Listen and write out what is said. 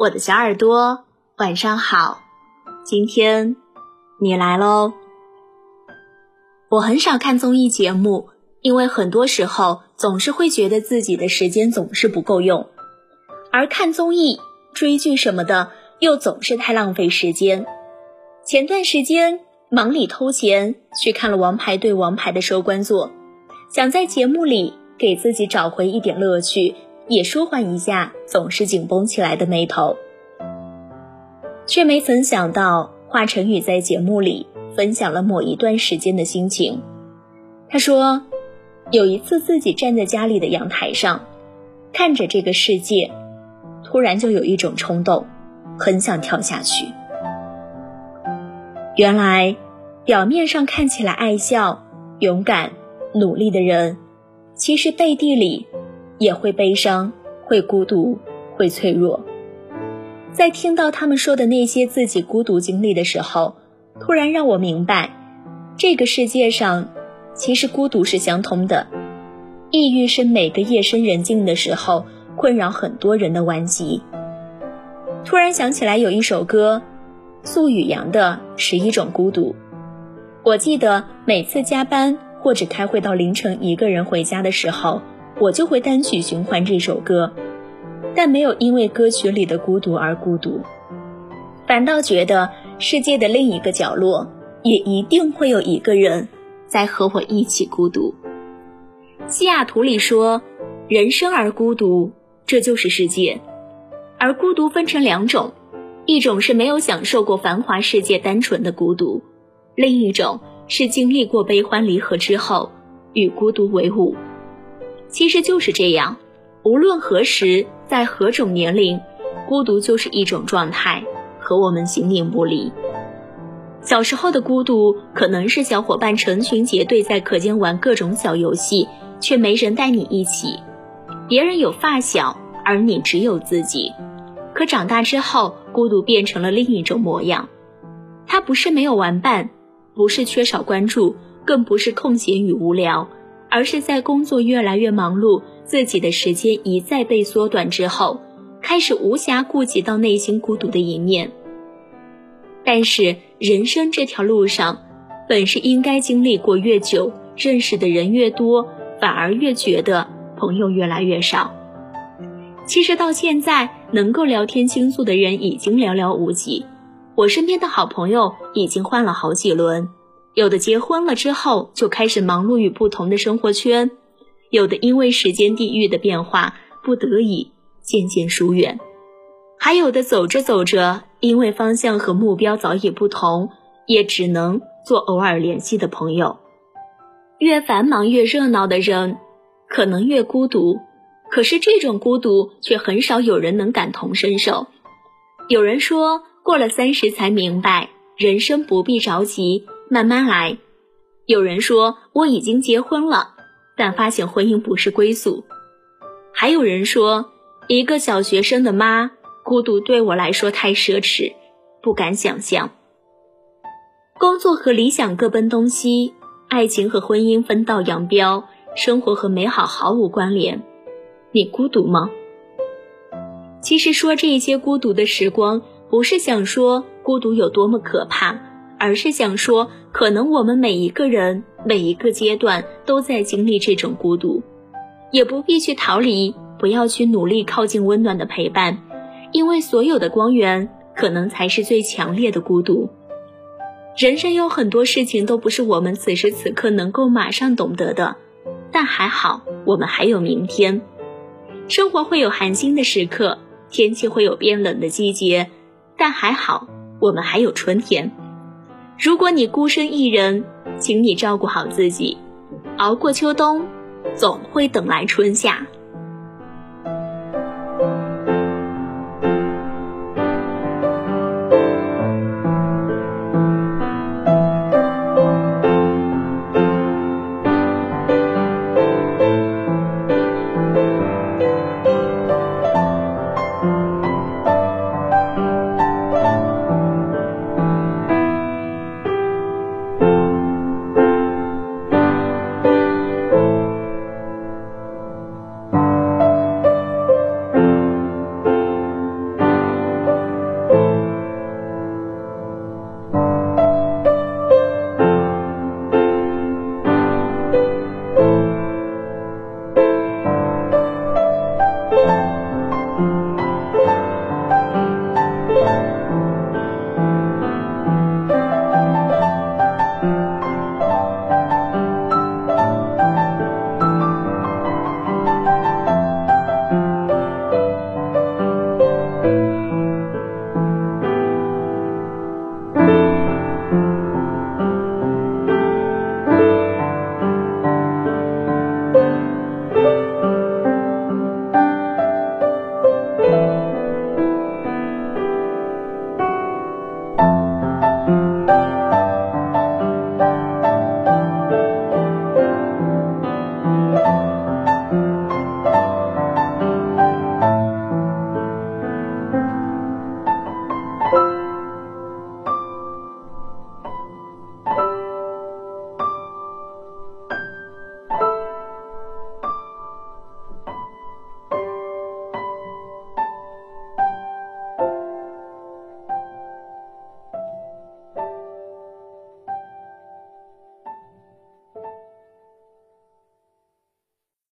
我的小耳朵，晚上好。今天你来喽。我很少看综艺节目，因为很多时候总是会觉得自己的时间总是不够用，而看综艺、追剧什么的又总是太浪费时间。前段时间忙里偷闲去看了《王牌对王牌》的收官作，想在节目里给自己找回一点乐趣。也舒缓一下总是紧绷起来的眉头，却没曾想到华晨宇在节目里分享了某一段时间的心情。他说，有一次自己站在家里的阳台上，看着这个世界，突然就有一种冲动，很想跳下去。原来，表面上看起来爱笑、勇敢、努力的人，其实背地里。也会悲伤，会孤独，会脆弱。在听到他们说的那些自己孤独经历的时候，突然让我明白，这个世界上其实孤独是相通的。抑郁是每个夜深人静的时候困扰很多人的顽疾。突然想起来有一首歌，素雨阳的《十一种孤独》。我记得每次加班或者开会到凌晨一个人回家的时候。我就会单曲循环这首歌，但没有因为歌曲里的孤独而孤独，反倒觉得世界的另一个角落也一定会有一个人在和我一起孤独。西雅图里说：“人生而孤独，这就是世界。”而孤独分成两种，一种是没有享受过繁华世界单纯的孤独，另一种是经历过悲欢离合之后与孤独为伍。其实就是这样，无论何时，在何种年龄，孤独就是一种状态，和我们形影不离。小时候的孤独，可能是小伙伴成群结队在课间玩各种小游戏，却没人带你一起；别人有发小，而你只有自己。可长大之后，孤独变成了另一种模样。它不是没有玩伴，不是缺少关注，更不是空闲与无聊。而是在工作越来越忙碌，自己的时间一再被缩短之后，开始无暇顾及到内心孤独的一面。但是人生这条路上，本是应该经历过越久，认识的人越多，反而越觉得朋友越来越少。其实到现在，能够聊天倾诉的人已经寥寥无几，我身边的好朋友已经换了好几轮。有的结婚了之后就开始忙碌于不同的生活圈，有的因为时间地域的变化不得已渐渐疏远，还有的走着走着，因为方向和目标早已不同，也只能做偶尔联系的朋友。越繁忙越热闹的人，可能越孤独，可是这种孤独却很少有人能感同身受。有人说过了三十才明白，人生不必着急。慢慢来。有人说我已经结婚了，但发现婚姻不是归宿。还有人说，一个小学生的妈，孤独对我来说太奢侈，不敢想象。工作和理想各奔东西，爱情和婚姻分道扬镳，生活和美好毫无关联。你孤独吗？其实说这些孤独的时光，不是想说孤独有多么可怕。而是想说，可能我们每一个人每一个阶段都在经历这种孤独，也不必去逃离，不要去努力靠近温暖的陪伴，因为所有的光源可能才是最强烈的孤独。人生有很多事情都不是我们此时此刻能够马上懂得的，但还好我们还有明天。生活会有寒心的时刻，天气会有变冷的季节，但还好我们还有春天。如果你孤身一人，请你照顾好自己，熬过秋冬，总会等来春夏。